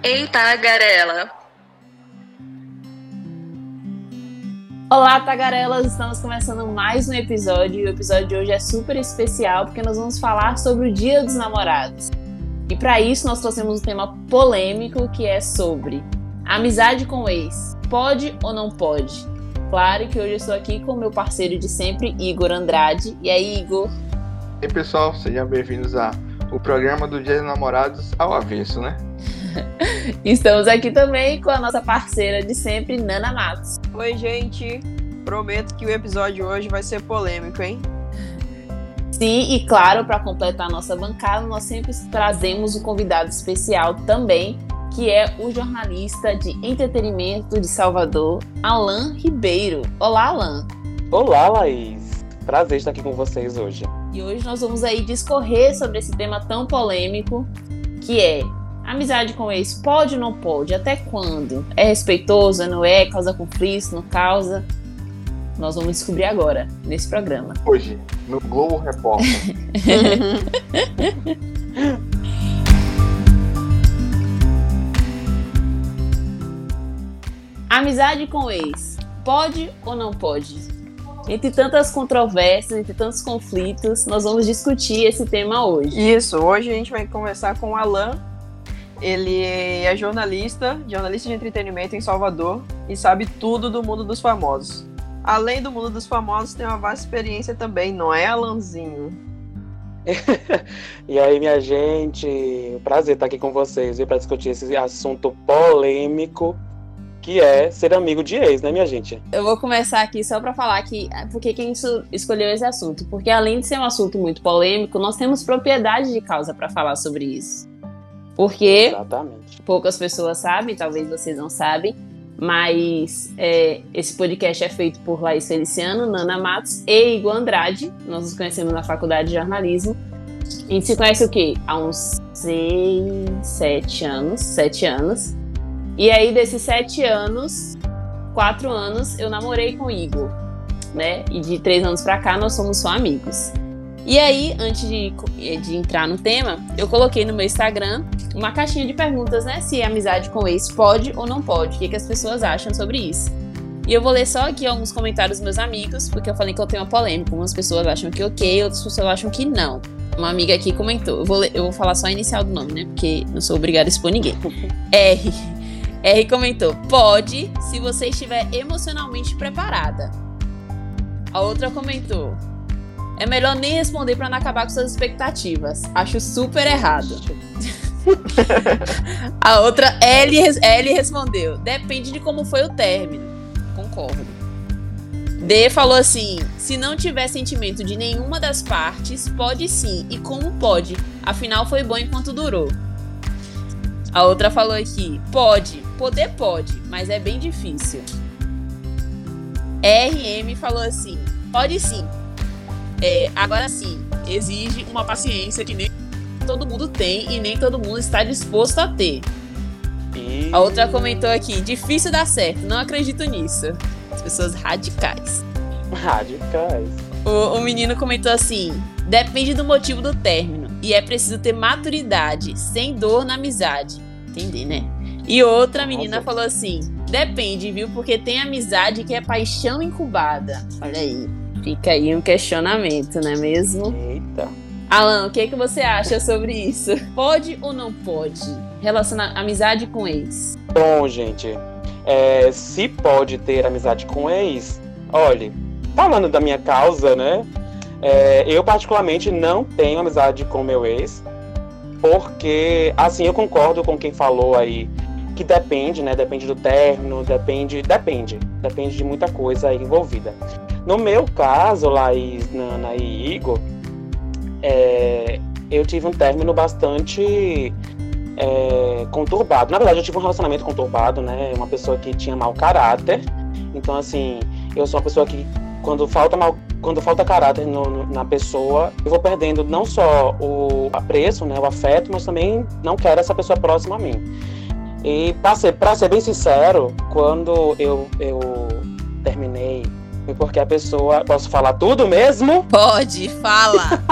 Eita, tagarela! Olá, tagarelas! Estamos começando mais um episódio e o episódio de hoje é super especial porque nós vamos falar sobre o Dia dos Namorados. E para isso nós trouxemos um tema polêmico que é sobre amizade com o ex. Pode ou não pode? Claro que hoje eu estou aqui com o meu parceiro de sempre, Igor Andrade. E aí, Igor? E aí, pessoal, sejam bem-vindos a o programa do Dia dos Namorados ao avesso, né? Estamos aqui também com a nossa parceira de sempre, Nana Matos. Oi, gente. Prometo que o episódio hoje vai ser polêmico, hein? Sim, e claro, para completar a nossa bancada, nós sempre trazemos um convidado especial também, que é o jornalista de entretenimento de Salvador, Alan Ribeiro. Olá, Alan. Olá, Laís. Prazer estar aqui com vocês hoje. E hoje nós vamos aí discorrer sobre esse tema tão polêmico, que é Amizade com ex pode ou não pode? Até quando? É respeitoso? Não é? Causa conflito? Não causa? Nós vamos descobrir agora, nesse programa. Hoje, no Globo Repórter. Amizade com ex, pode ou não pode? Entre tantas controvérsias, entre tantos conflitos, nós vamos discutir esse tema hoje. Isso, hoje a gente vai conversar com o Alan. Ele é jornalista, jornalista de entretenimento em Salvador e sabe tudo do mundo dos famosos. Além do mundo dos famosos, tem uma vasta experiência também, não é, Alanzinho? e aí, minha gente, prazer estar aqui com vocês para discutir esse assunto polêmico que é ser amigo de ex, né, minha gente? Eu vou começar aqui só para falar que por que a gente escolheu esse assunto? Porque além de ser um assunto muito polêmico, nós temos propriedade de causa para falar sobre isso. Porque Exatamente. poucas pessoas sabem, talvez vocês não sabem, mas é, esse podcast é feito por Laís Feliciano, Nana Matos e Igor Andrade. Nós nos conhecemos na faculdade de jornalismo. A gente se conhece o quê? Há uns seis, sete anos, sete anos. E aí, desses sete anos, quatro anos, eu namorei com o Igor, né? E de três anos pra cá, nós somos só amigos. E aí, antes de, de entrar no tema, eu coloquei no meu Instagram uma caixinha de perguntas, né? Se amizade com ex pode ou não pode. O que, que as pessoas acham sobre isso. E eu vou ler só aqui alguns comentários dos meus amigos, porque eu falei que eu tenho uma polêmica. Umas pessoas acham que ok, outras pessoas acham que não. Uma amiga aqui comentou. Eu vou, ler, eu vou falar só a inicial do nome, né? Porque não sou obrigada a expor ninguém. R. R comentou: pode, se você estiver emocionalmente preparada. A outra comentou: é melhor nem responder para não acabar com suas expectativas. Acho super errado. A outra, L, L respondeu: depende de como foi o término. Concordo. D falou assim: se não tiver sentimento de nenhuma das partes, pode sim. E como pode? Afinal, foi bom enquanto durou. A outra falou aqui: pode, poder pode, mas é bem difícil. RM falou assim: pode sim. É, agora sim, exige uma paciência que nem todo mundo tem e nem todo mundo está disposto a ter. E... A outra comentou aqui: difícil dar certo, não acredito nisso. As pessoas radicais. Radicais. O, o menino comentou assim: depende do motivo do término e é preciso ter maturidade, sem dor na amizade. Entender, né? E outra menina Nossa. falou assim: depende, viu? Porque tem amizade que é paixão incubada. Olha aí. Fica aí um questionamento, não é mesmo? Eita. Alan, o que, que você acha sobre isso? Pode ou não pode relacionar amizade com ex? Bom, gente, é, se pode ter amizade com ex, olhe, falando da minha causa, né? é, eu particularmente não tenho amizade com meu ex, porque, assim, eu concordo com quem falou aí que depende, né? Depende do término, depende, depende, depende de muita coisa aí envolvida. No meu caso, Laís, Nana e Igor, é, eu tive um término bastante é, conturbado. Na verdade, eu tive um relacionamento conturbado, né? Uma pessoa que tinha mau caráter. Então, assim, eu sou uma pessoa que, quando falta, mal, quando falta caráter no, no, na pessoa, eu vou perdendo não só o apreço, né, o afeto, mas também não quero essa pessoa próxima a mim. E, para ser, ser bem sincero, quando eu, eu terminei, porque a pessoa. Posso falar tudo mesmo? Pode, fala!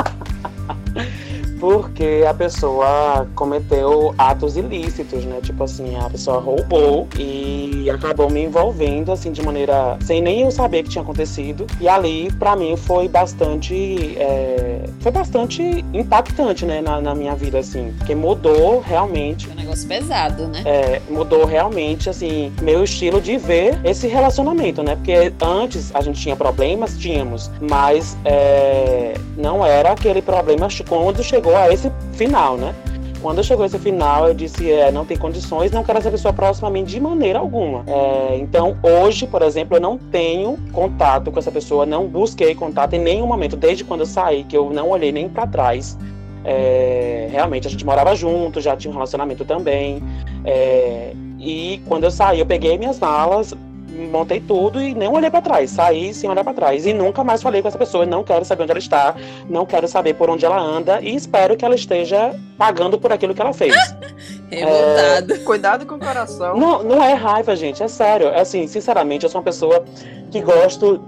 porque a pessoa cometeu atos ilícitos, né? Tipo assim, a pessoa roubou e acabou me envolvendo assim de maneira sem nem eu saber que tinha acontecido. E ali, para mim, foi bastante é, foi bastante impactante, né, na, na, minha vida assim, porque mudou realmente. É um negócio pesado, né? É, mudou realmente assim meu estilo de ver esse relacionamento, né? Porque antes a gente tinha problemas, tínhamos, mas é, não era aquele problema quando chegou a esse final, né? Quando chegou esse final, eu disse: é, não tem condições, não quero essa pessoa próxima a mim de maneira alguma. É, então, hoje, por exemplo, eu não tenho contato com essa pessoa, não busquei contato em nenhum momento, desde quando eu saí, que eu não olhei nem para trás. É, realmente, a gente morava junto, já tinha um relacionamento também. É, e quando eu saí, eu peguei minhas malas, montei tudo e nem olhei para trás. Saí sem olhar para trás. E nunca mais falei com essa pessoa. Não quero saber onde ela está. Não quero saber por onde ela anda. E espero que ela esteja pagando por aquilo que ela fez. Revoltado. É... Cuidado com o coração. Não, não é raiva, gente. É sério. É assim, sinceramente, eu sou uma pessoa que gosto.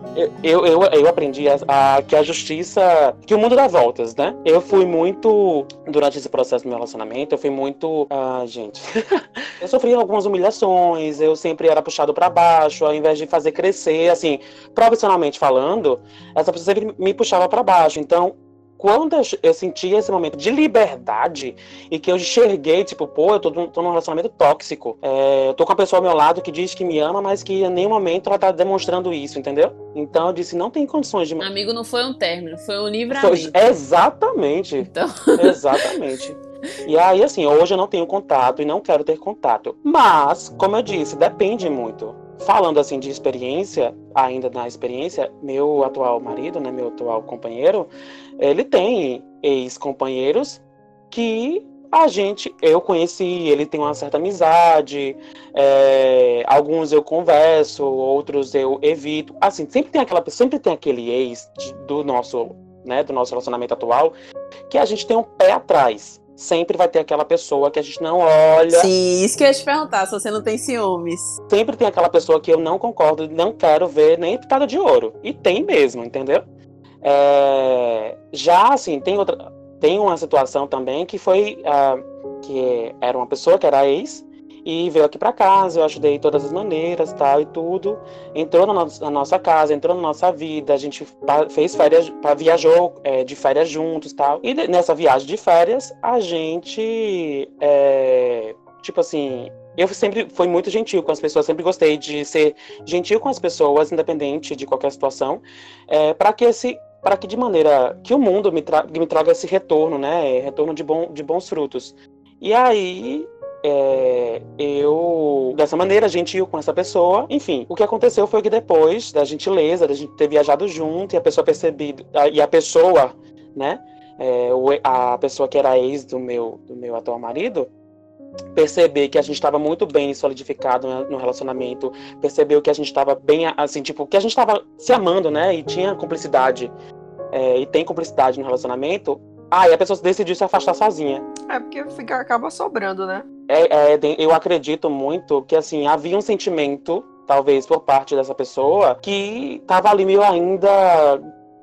Eu, eu, eu aprendi a, a, que a justiça. que o mundo dá voltas, né? Eu fui muito. Durante esse processo do meu relacionamento, eu fui muito. Ah, gente. eu sofri algumas humilhações, eu sempre era puxado para baixo, ao invés de fazer crescer, assim, profissionalmente falando, essa pessoa sempre me puxava para baixo. Então, quando eu senti esse momento de liberdade e que eu enxerguei, tipo, pô, eu tô, tô num relacionamento tóxico. É, eu tô com uma pessoa ao meu lado que diz que me ama, mas que em nenhum momento ela tá demonstrando isso, entendeu? Então eu disse, não tem condições de. Amigo, não foi um término, foi um livramento. Foi, exatamente. Então... Exatamente. E aí, assim, hoje eu não tenho contato e não quero ter contato. Mas, como eu disse, depende muito. Falando assim de experiência, ainda na experiência, meu atual marido, né, meu atual companheiro, ele tem ex-companheiros que a gente, eu conheci, ele tem uma certa amizade, é, alguns eu converso, outros eu evito. Assim, sempre tem aquela sempre tem aquele ex de, do nosso, né, do nosso relacionamento atual que a gente tem um pé atrás sempre vai ter aquela pessoa que a gente não olha. Sim, isso que eu ia te perguntar, se você não tem ciúmes. Sempre tem aquela pessoa que eu não concordo, não quero ver nem pitada de ouro. E tem mesmo, entendeu? É... Já, assim, tem outra. Tem uma situação também que foi. Uh, que era uma pessoa que era ex, e veio aqui para casa, eu ajudei de todas as maneiras, tal e tudo. Entrou na, no na, nossa casa, entrou na nossa vida, a gente fez férias, viajou é, de férias juntos, tal. E nessa viagem de férias, a gente, é, tipo assim, eu sempre fui muito gentil com as pessoas, sempre gostei de ser gentil com as pessoas, independente de qualquer situação, é, para que esse para que de maneira que o mundo me, tra me traga esse retorno, né, retorno de, bom, de bons frutos. E aí é, eu, dessa maneira, gentil com essa pessoa. Enfim, o que aconteceu foi que depois da gentileza, da gente ter viajado junto e a pessoa percebido, e a pessoa, né, é, a pessoa que era ex do meu, do meu atual marido, perceber que a gente estava muito bem solidificado no relacionamento, percebeu que a gente estava bem, assim, tipo, que a gente estava se amando, né, e tinha cumplicidade, é, e tem cumplicidade no relacionamento, aí a pessoa decidiu se afastar sozinha. É porque fica, acaba sobrando, né? É, é, eu acredito muito que assim havia um sentimento, talvez por parte dessa pessoa, que estava ali meio ainda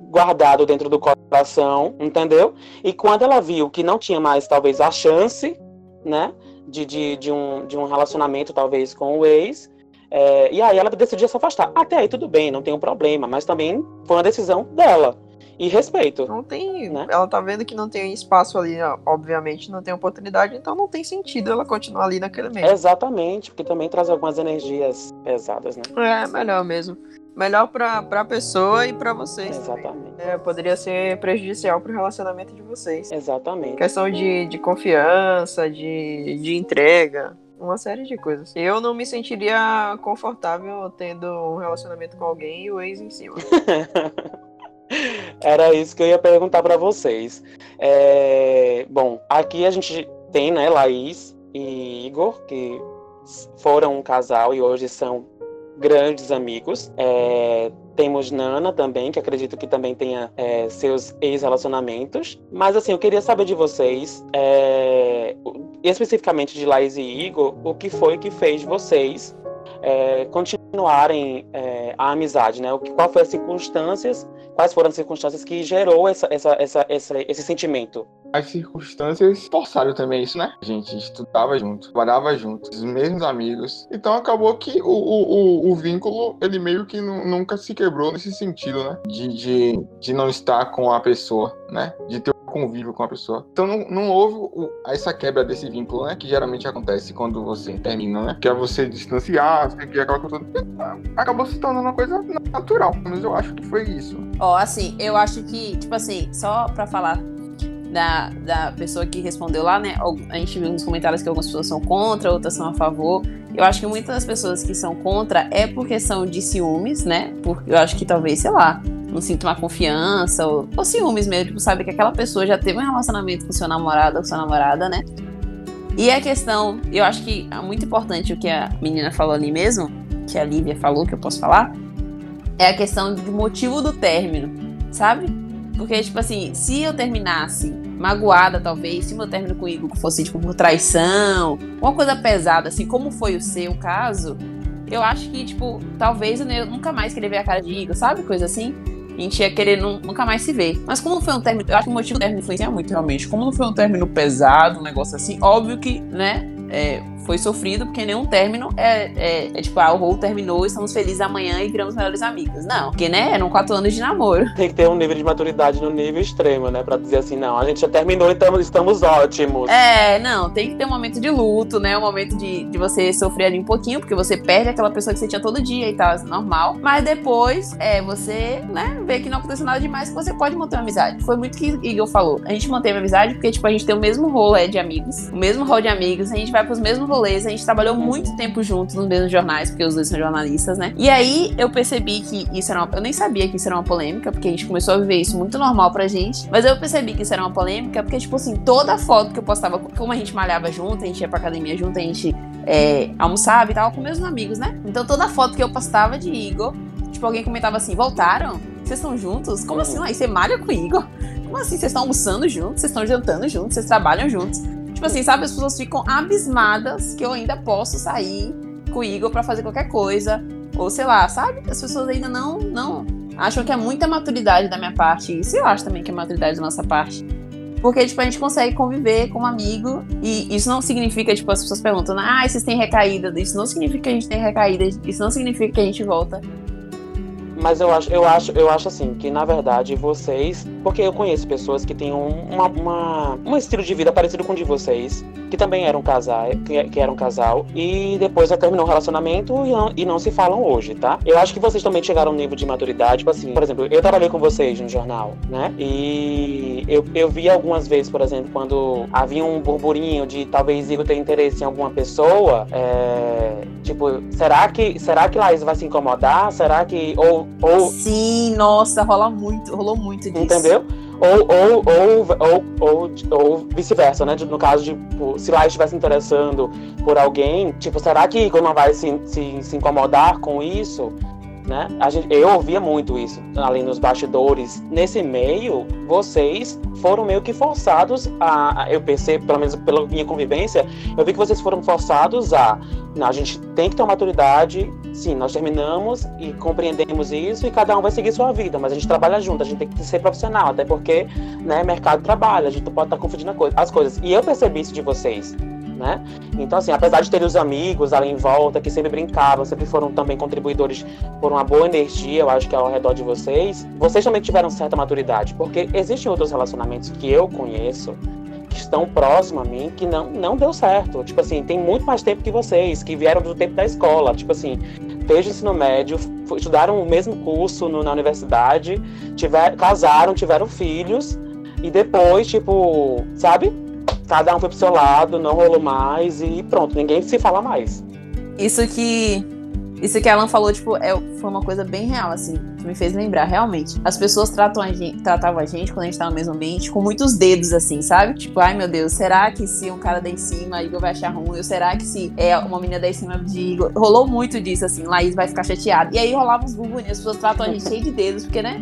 guardado dentro do coração, entendeu? E quando ela viu que não tinha mais, talvez, a chance, né, de, de, de, um, de um relacionamento, talvez, com o ex, é, e aí ela decidiu se afastar. Até aí tudo bem, não tem um problema, mas também foi uma decisão dela e respeito. Não tem. Né? Ela tá vendo que não tem espaço ali, obviamente, não tem oportunidade, então não tem sentido ela continuar ali naquele meio. Exatamente, porque também traz algumas energias pesadas, né? É, melhor mesmo. Melhor pra, pra pessoa e pra vocês. Exatamente. É, poderia ser prejudicial pro relacionamento de vocês. Exatamente. Questão de, de confiança, de, de entrega uma série de coisas. Eu não me sentiria confortável tendo um relacionamento com alguém e o ex em cima. Era isso que eu ia perguntar para vocês. É, bom, aqui a gente tem, né, Laís e Igor, que foram um casal e hoje são grandes amigos. É, temos Nana também, que acredito que também tenha é, seus ex-relacionamentos. Mas assim, eu queria saber de vocês, é, especificamente de Laís e Igor, o que foi que fez vocês é, continuarem é, a amizade, né? O que, qual foi as circunstâncias, quais foram as circunstâncias que gerou essa, essa, essa, essa, esse sentimento as circunstâncias forçaram também isso, né? A gente estudava junto, trabalhava junto, os mesmos amigos. Então acabou que o, o, o, o vínculo, ele meio que nunca se quebrou nesse sentido, né? De, de, de não estar com a pessoa, né? De ter convívio com a pessoa. Então não, não houve o, essa quebra desse vínculo, né? Que geralmente acontece quando você termina, né? Que é você distanciar, você quer aquela coisa. Acabou se tornando uma coisa natural. Mas eu acho que foi isso. Ó, oh, assim, eu acho que, tipo assim, só pra falar da, da pessoa que respondeu lá, né? A gente viu nos comentários que algumas pessoas são contra, outras são a favor. Eu acho que muitas das pessoas que são contra é por questão de ciúmes, né? Porque eu acho que talvez, sei lá, não sinta uma confiança ou, ou ciúmes mesmo, tipo, sabe que aquela pessoa já teve um relacionamento com seu namorado ou sua namorada, né? E a questão, eu acho que é muito importante o que a menina falou ali mesmo, que a Lívia falou, que eu posso falar, é a questão do motivo do término, sabe? Porque, tipo assim, se eu terminasse magoada, talvez, se meu término com o Igor fosse, tipo, por traição, uma coisa pesada, assim, como foi o seu caso, eu acho que, tipo, talvez eu nunca mais queria ver a cara de Igor, sabe? Coisa assim. A gente ia querer nunca mais se ver. Mas como não foi um término, eu acho que o motivo do término influencia muito, realmente. Como não foi um término pesado, um negócio assim, óbvio que, né, é, foi sofrido, porque nenhum término é, é, é tipo, ah, o rol terminou, estamos felizes amanhã e viramos melhores amigas. Não, porque, né, eram quatro anos de namoro. Tem que ter um nível de maturidade no nível extremo, né, pra dizer assim, não, a gente já terminou, então estamos ótimos. É, não, tem que ter um momento de luto, né, um momento de, de você sofrer ali um pouquinho, porque você perde aquela pessoa que você tinha todo dia e tal, é normal. Mas depois, é, você, né, vê que não aconteceu nada demais, que você pode manter uma amizade. Foi muito que Igor falou. A gente manteve a amizade porque, tipo, a gente tem o mesmo rolo é, de amigos, o mesmo rol de amigos, a gente vai pros mesmos rolês, a gente trabalhou muito tempo juntos nos mesmos jornais, porque os dois são jornalistas, né? E aí eu percebi que isso era uma. Eu nem sabia que isso era uma polêmica, porque a gente começou a viver isso muito normal pra gente. Mas eu percebi que isso era uma polêmica, porque, tipo assim, toda foto que eu postava, como a gente malhava junto, a gente ia pra academia junto, a gente é, almoçava e tal, com meus amigos, né? Então toda foto que eu postava de Igor, tipo, alguém comentava assim: voltaram? Vocês estão juntos? Como assim? Aí você malha com o Igor? Como assim? Vocês estão almoçando juntos? Vocês estão jantando juntos? Vocês trabalham juntos? Tipo assim, sabe? As pessoas ficam abismadas que eu ainda posso sair com o Igor pra fazer qualquer coisa. Ou sei lá, sabe? As pessoas ainda não, não acham que é muita maturidade da minha parte. Isso eu acho também que é maturidade da nossa parte. Porque, tipo, a gente consegue conviver como amigo. E isso não significa, tipo, as pessoas perguntam, ah, vocês têm recaída. Isso não significa que a gente tem recaída. Isso não significa que a gente volta mas eu acho, eu acho, eu acho assim, que na verdade vocês. Porque eu conheço pessoas que têm um, uma, uma, um estilo de vida parecido com o de vocês, que também eram casal, que, que eram casal, e depois terminou o relacionamento e não, e não se falam hoje, tá? Eu acho que vocês também chegaram a um nível de maturidade, tipo assim, por exemplo, eu trabalhei com vocês no jornal, né? E eu, eu vi algumas vezes, por exemplo, quando havia um burburinho de talvez Igor ter interesse em alguma pessoa, é, tipo, será que, será que Laís vai se incomodar? Será que. Ou ou, Sim, nossa, rola muito, rolou muito disso. Entendeu? Ou, ou, ou, ou, ou, vice-versa, né? No caso de, tipo, se lá estivesse interessando por alguém, tipo, será que não vai se, se, se incomodar com isso? Né? Gente, eu ouvia muito isso ali nos bastidores. Nesse meio, vocês foram meio que forçados a, eu percebo, pelo menos pela minha convivência, eu vi que vocês foram forçados a, não, a gente tem que ter uma maturidade, sim, nós terminamos e compreendemos isso e cada um vai seguir sua vida, mas a gente trabalha junto, a gente tem que ser profissional, até porque, né, mercado trabalha, a gente pode estar confundindo as coisas. E eu percebi isso de vocês né? Então, assim, apesar de ter os amigos ali em volta que sempre brincavam, sempre foram também contribuidores por uma boa energia, eu acho que ao redor de vocês, vocês também tiveram certa maturidade, porque existem outros relacionamentos que eu conheço que estão próximos a mim que não, não deu certo. Tipo assim, tem muito mais tempo que vocês, que vieram do tempo da escola. Tipo assim, fez ensino médio, estudaram o mesmo curso no, na universidade, tiver, casaram, tiveram filhos, e depois, tipo, sabe? Cada um foi pro seu lado, não rolou mais e pronto, ninguém se fala mais. Isso que. Isso que a Alan falou, tipo, é, foi uma coisa bem real, assim, que me fez lembrar, realmente. As pessoas tratam a gente, tratavam a gente, quando a gente tá no mesmo ambiente, com muitos dedos, assim, sabe? Tipo, ai meu Deus, será que se um cara der em cima, Igor vai achar ruim? Ou será que se é uma menina der em cima de Igor? Rolou muito disso, assim, Laís vai ficar chateada. E aí rolava uns burburinhos, as pessoas tratam a gente cheio de dedos, porque, né?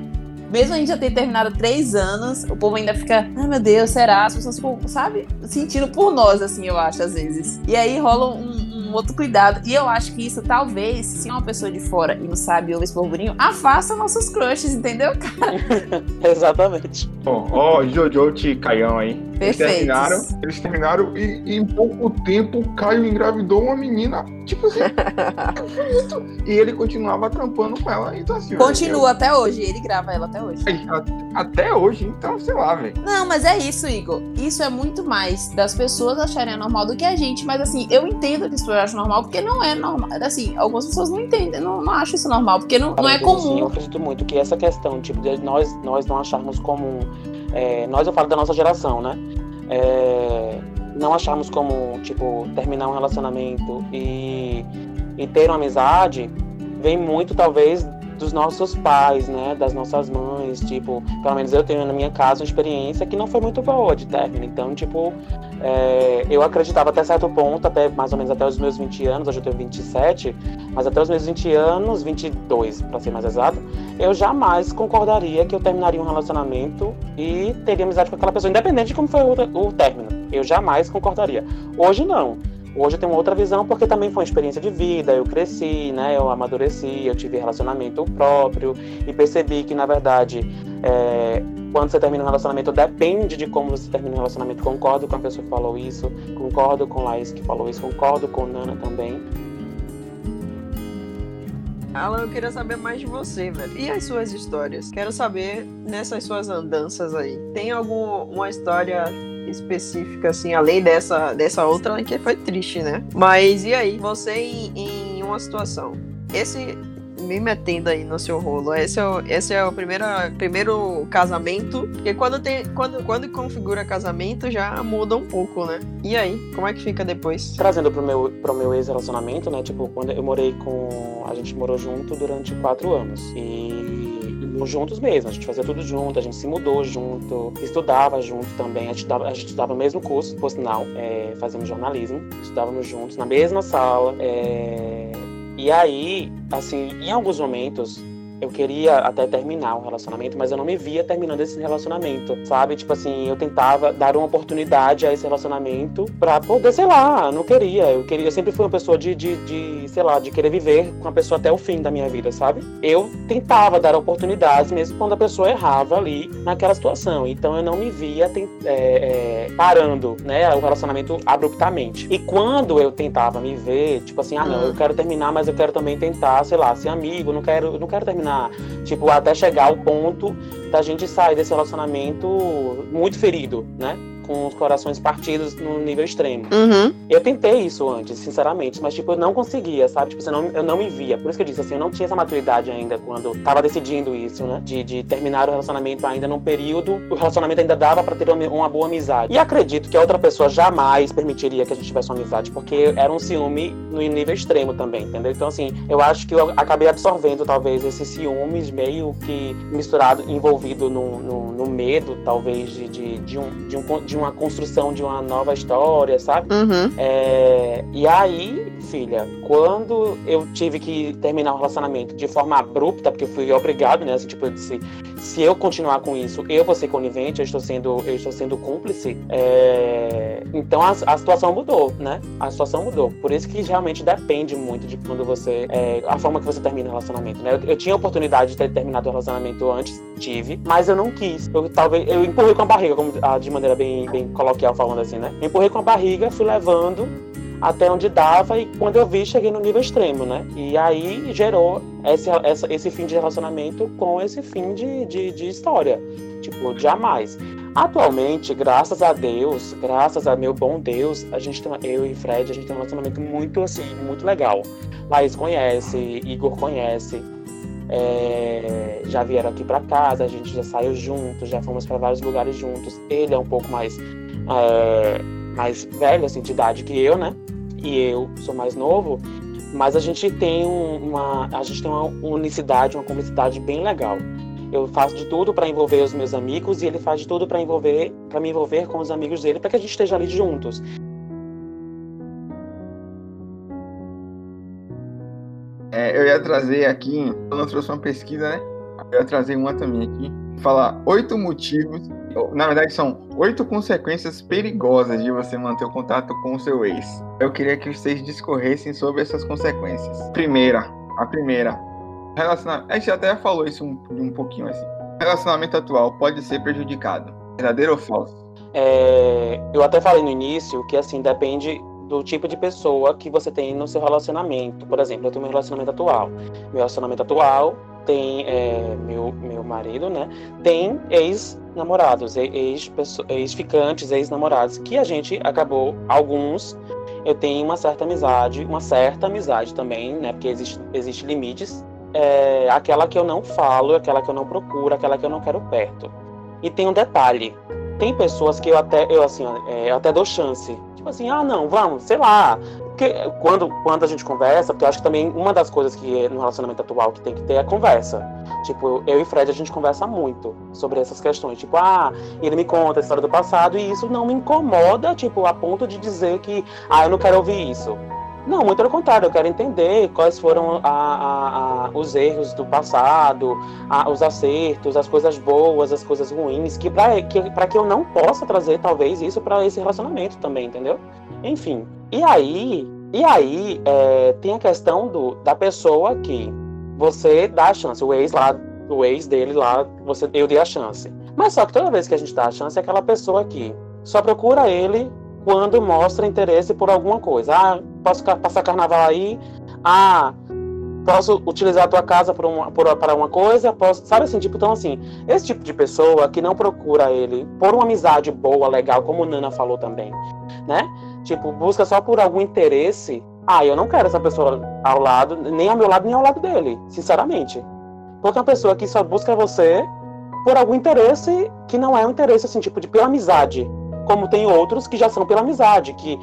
Mesmo a gente já ter terminado três anos, o povo ainda fica, ai meu Deus, será? As pessoas ficam, sabe, sentindo por nós, assim, eu acho, às vezes. E aí rola um, um outro cuidado. E eu acho que isso, talvez, se uma pessoa de fora e não sabe ouvir esse burburinho, afasta nossos crushes, entendeu, cara? Exatamente. Ó, oh, oh, Jojo Caião aí Eles terminaram, eles terminaram e, e em pouco tempo Caio engravidou uma menina, tipo assim, bonito. E ele continuava trampando com ela. Então, assim, Continua até hoje, ele grava ela até hoje. até hoje, então, sei lá, velho. Não, mas é isso, Igor. Isso é muito mais das pessoas acharem normal do que a gente. Mas assim, eu entendo que as pessoas acham normal porque não é normal. Assim, algumas pessoas não entendem, não, não acham isso normal, porque não, não é disso, assim, eu comum. acredito muito que essa questão, tipo, de nós, nós não acharmos comum. É, nós, eu falo da nossa geração, né? É, não acharmos comum, tipo, terminar um relacionamento e, e ter uma amizade vem muito, talvez, dos nossos pais, né? Das nossas mães. Tipo, pelo menos eu tenho na minha casa uma experiência que não foi muito boa de término. Então, tipo, é, eu acreditava até certo ponto, até mais ou menos até os meus 20 anos, hoje eu tenho 27, mas até os meus 20 anos, 22 para ser mais exato, eu jamais concordaria que eu terminaria um relacionamento e teria amizade com aquela pessoa, independente de como foi o, término. Eu jamais concordaria. Hoje não. Hoje eu tenho outra visão porque também foi uma experiência de vida, eu cresci, né? Eu amadureci, eu tive relacionamento próprio e percebi que, na verdade, é, quando você termina um relacionamento, depende de como você termina um relacionamento. Concordo com a pessoa que falou isso, concordo com Laís que falou isso, concordo com Nana também. Alan, eu queria saber mais de você, velho. E as suas histórias? Quero saber nessas suas andanças aí. Tem alguma história específica, assim, além dessa, dessa outra que foi triste, né? Mas e aí, você em, em uma situação. Esse. Me metendo aí no seu rolo. Esse é o, esse é o primeiro, primeiro casamento. Porque quando, tem, quando, quando configura casamento já muda um pouco, né? E aí, como é que fica depois? Trazendo pro meu, pro meu ex-relacionamento, né? Tipo, quando eu morei com. A gente morou junto durante quatro anos. E juntos mesmo, a gente fazia tudo junto, a gente se mudou junto, estudava junto também, a gente estudava, a gente estudava no mesmo curso, por sinal, é, fazendo jornalismo, estudávamos juntos na mesma sala. é, e aí, assim, em alguns momentos, eu queria até terminar um relacionamento, mas eu não me via terminando esse relacionamento, sabe? Tipo assim, eu tentava dar uma oportunidade a esse relacionamento pra poder, sei lá, não queria. Eu queria, eu sempre fui uma pessoa de, de, de, sei lá, de querer viver com a pessoa até o fim da minha vida, sabe? Eu tentava dar oportunidades, mesmo quando a pessoa errava ali naquela situação. Então eu não me via é, é, parando, né, o relacionamento abruptamente. E quando eu tentava me ver, tipo assim, ah, não, eu quero terminar, mas eu quero também tentar, sei lá, ser amigo, não quero, não quero terminar Tipo, até chegar ao ponto da gente sair desse relacionamento muito ferido, né? Com os corações partidos no nível extremo. Uhum. Eu tentei isso antes, sinceramente, mas tipo, eu não conseguia, sabe? Tipo, eu não, eu não me via. Por isso que eu disse assim, eu não tinha essa maturidade ainda quando tava decidindo isso, né? De, de terminar o relacionamento ainda num período, o relacionamento ainda dava pra ter uma, uma boa amizade. E acredito que a outra pessoa jamais permitiria que a gente tivesse uma amizade, porque era um ciúme no nível extremo também, entendeu? Então, assim, eu acho que eu acabei absorvendo talvez esses ciúmes meio que misturado, envolvido no, no, no medo, talvez, de, de, de, um, de, um, de uma construção de uma nova história, sabe? Uhum. É, e aí, filha, quando eu tive que terminar o relacionamento de forma abrupta, porque eu fui obrigado, né? Assim, tipo, eu disse, se eu continuar com isso, eu vou ser conivente, eu estou sendo, eu estou sendo cúmplice. é, então a, a situação mudou, né? A situação mudou. Por isso que realmente depende muito de quando você. é, a forma que você termina o relacionamento, né? Eu, eu tinha a oportunidade de ter terminado o relacionamento antes, tive, mas eu não quis. Eu talvez. Eu empurrei com a barriga, como, ah, de maneira bem, bem coloquial falando assim, né? Empurrei com a barriga, fui levando até onde dava e quando eu vi, cheguei no nível extremo, né? E aí gerou esse, essa, esse fim de relacionamento com esse fim de, de, de história. Tipo, jamais. Atualmente, graças a Deus, graças a meu bom Deus, a gente tem, eu e Fred, a gente tem um relacionamento muito assim, muito legal. Laís conhece, Igor conhece. é, já vieram aqui pra casa, a gente já saiu juntos, já fomos para vários lugares juntos. Ele é um pouco mais, é, mais velho, assim, de idade que eu, né? E eu sou mais novo, mas a gente tem um- uma, a gente tem uma unicidade, uma cumplicidade bem legal. Eu faço de tudo para envolver os meus amigos e ele faz de tudo para envolver, para me envolver com os amigos dele, para que a gente esteja ali juntos. É, eu ia trazer aqui, eu não trouxe uma pesquisa, né? Eu ia trazer uma também aqui. Falar oito motivos, na verdade são oito consequências perigosas de você manter o contato com o seu ex. Eu queria que vocês discorressem sobre essas consequências. Primeira, a primeira. Relacionamento. A gente até falou isso um, um pouquinho assim. Relacionamento atual pode ser prejudicado. Verdadeiro ou falso? é, eu até falei no início que assim depende do tipo de pessoa que você tem no seu relacionamento. Por exemplo, eu tenho meu relacionamento atual. Meu relacionamento atual tem é, meu, meu marido, né? Tem ex-namorados, ex-ficantes, ex-namorados, que a gente acabou, alguns, eu tenho uma certa amizade, uma certa amizade também, né? Porque existe, existe limites. É, aquela que eu não falo, aquela que eu não procuro, aquela que eu não quero perto. E tem um detalhe, tem pessoas que eu até, eu assim, é, eu até dou chance. Tipo assim, ah, não, vamos, sei lá. Porque quando, quando a gente conversa, porque eu acho que também uma das coisas que no relacionamento atual que tem que ter é conversa. Tipo, eu e Fred a gente conversa muito sobre essas questões. Tipo, ah, ele me conta a história do passado e isso não me incomoda, tipo, a ponto de dizer que, ah, eu não quero ouvir isso. Não, muito pelo contrário, eu quero entender quais foram a, a, a, os erros do passado, os acertos, as coisas boas, as coisas ruins, que para que, que eu não possa trazer, talvez, isso para esse relacionamento também, entendeu? Enfim. E aí, e aí é, tem a questão do, da pessoa que você dá a chance, o ex lá, o ex dele lá, você, eu dei a chance. Mas só que toda vez que a gente dá a chance, é aquela pessoa que só procura ele quando mostra interesse por alguma coisa. Ah, posso passar carnaval aí? Ah, posso utilizar a tua casa por uma, por, para uma coisa? Posso, sabe assim, tipo, então assim, esse tipo de pessoa que não procura ele por uma amizade boa, legal, como Nana falou também, né? Tipo, busca só por algum interesse. Ah, eu não quero essa pessoa ao lado, nem ao meu lado, nem ao lado dele, sinceramente. Porque uma pessoa que só busca você por algum interesse que não é um interesse, assim, tipo, de pela amizade como tem outros que já são pela amizade, que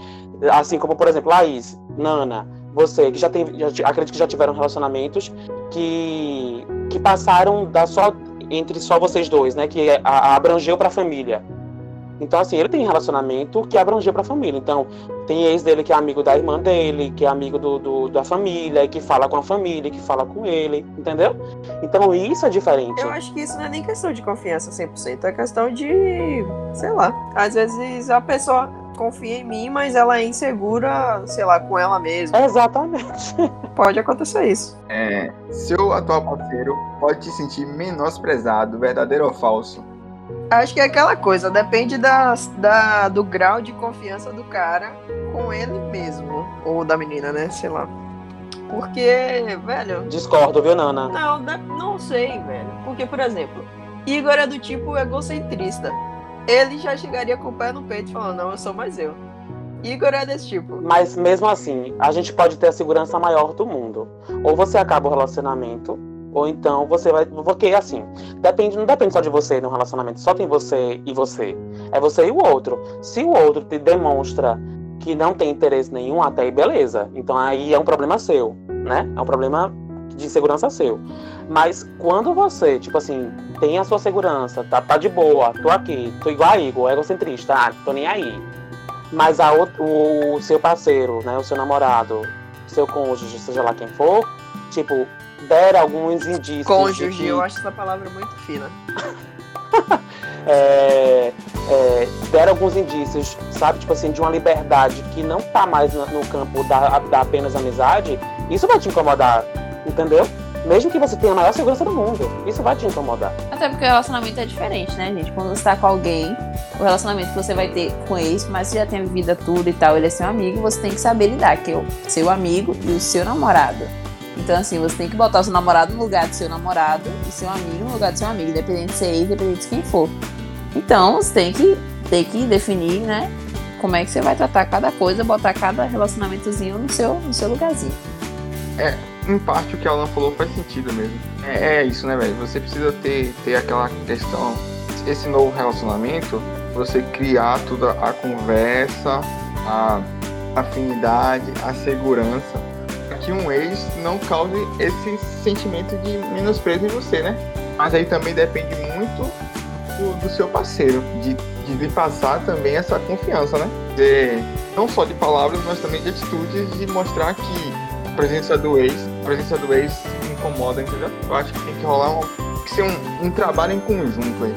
assim como por exemplo Laís, Nana, você que já tem, já, acredito que já tiveram relacionamentos que que passaram da só entre só vocês dois, né, que a, a abrangeu para a família. Então, assim, ele tem relacionamento que abrangeu para a família. Então, tem ex dele que é amigo da irmã dele, que é amigo do, do, da família, que fala com a família, que fala com ele, entendeu? Então, isso é diferente. Eu acho que isso não é nem questão de confiança 100%, é questão de, sei lá, às vezes a pessoa confia em mim, mas ela é insegura, sei lá, com ela mesma. Exatamente. Pode acontecer isso. É, seu atual parceiro pode te sentir menosprezado, verdadeiro ou falso? Acho que é aquela coisa, depende da, da, do grau de confiança do cara com ele mesmo. Ou da menina, né? Sei lá. Porque, velho. Discordo, viu, Nana? Não, não sei, velho. Porque, por exemplo, Igor é do tipo egocentrista. Ele já chegaria com o pé no peito falando, não, eu sou mais eu. Igor é desse tipo. Mas mesmo assim, a gente pode ter a segurança maior do mundo. Ou você acaba o relacionamento, ou então você vai. Porque assim, depende, não depende só de você no relacionamento, só tem você e você. É você e o outro. Se o outro te demonstra que não tem interesse nenhum, até aí beleza. Então aí é um problema seu, né? É um problema de segurança seu. Mas quando você, tipo assim, tem a sua segurança, tá, tá de boa, tô aqui, tô igual a Igor, egocentrista, ah, tô nem aí. Mas a, o, o seu parceiro, né, o seu namorado, seu cônjuge, seja lá quem for, tipo, der alguns indícios. Cônjuge, que... eu acho essa palavra muito fina. é, é, der alguns indícios, sabe, tipo assim, de uma liberdade que não tá mais no, no campo da, da apenas amizade, isso vai te incomodar, entendeu? Mesmo que você tenha a maior segurança do mundo, isso vai te incomodar. Até porque o relacionamento é diferente, né, gente? Quando você tá com alguém, o relacionamento que você vai ter com ele, mas você já tem vida tudo e tal, ele é seu amigo, você tem que saber lidar, que é o seu amigo e o seu namorado. Então, assim, você tem que botar o seu namorado no lugar do seu namorado e seu amigo no lugar do seu amigo, independente de ser ex, independente de quem for. Então, você tem que, tem que definir, né, como é que você vai tratar cada coisa, botar cada relacionamentozinho no seu, no seu lugarzinho. É, em parte o que a Alan falou faz sentido mesmo. É, é isso, né, velho? Você precisa ter, ter aquela questão, esse novo relacionamento, você criar toda a conversa, a afinidade, a segurança que um ex não cause esse sentimento de menosprezo em você, né? Mas aí também depende muito do, do seu parceiro, de, de lhe passar também essa confiança, né? De, não só de palavras, mas também de atitudes, de mostrar que a presença do ex, a presença do ex incomoda, entendeu? Eu acho que tem que rolar um, tem que ser um, um trabalho em conjunto aí.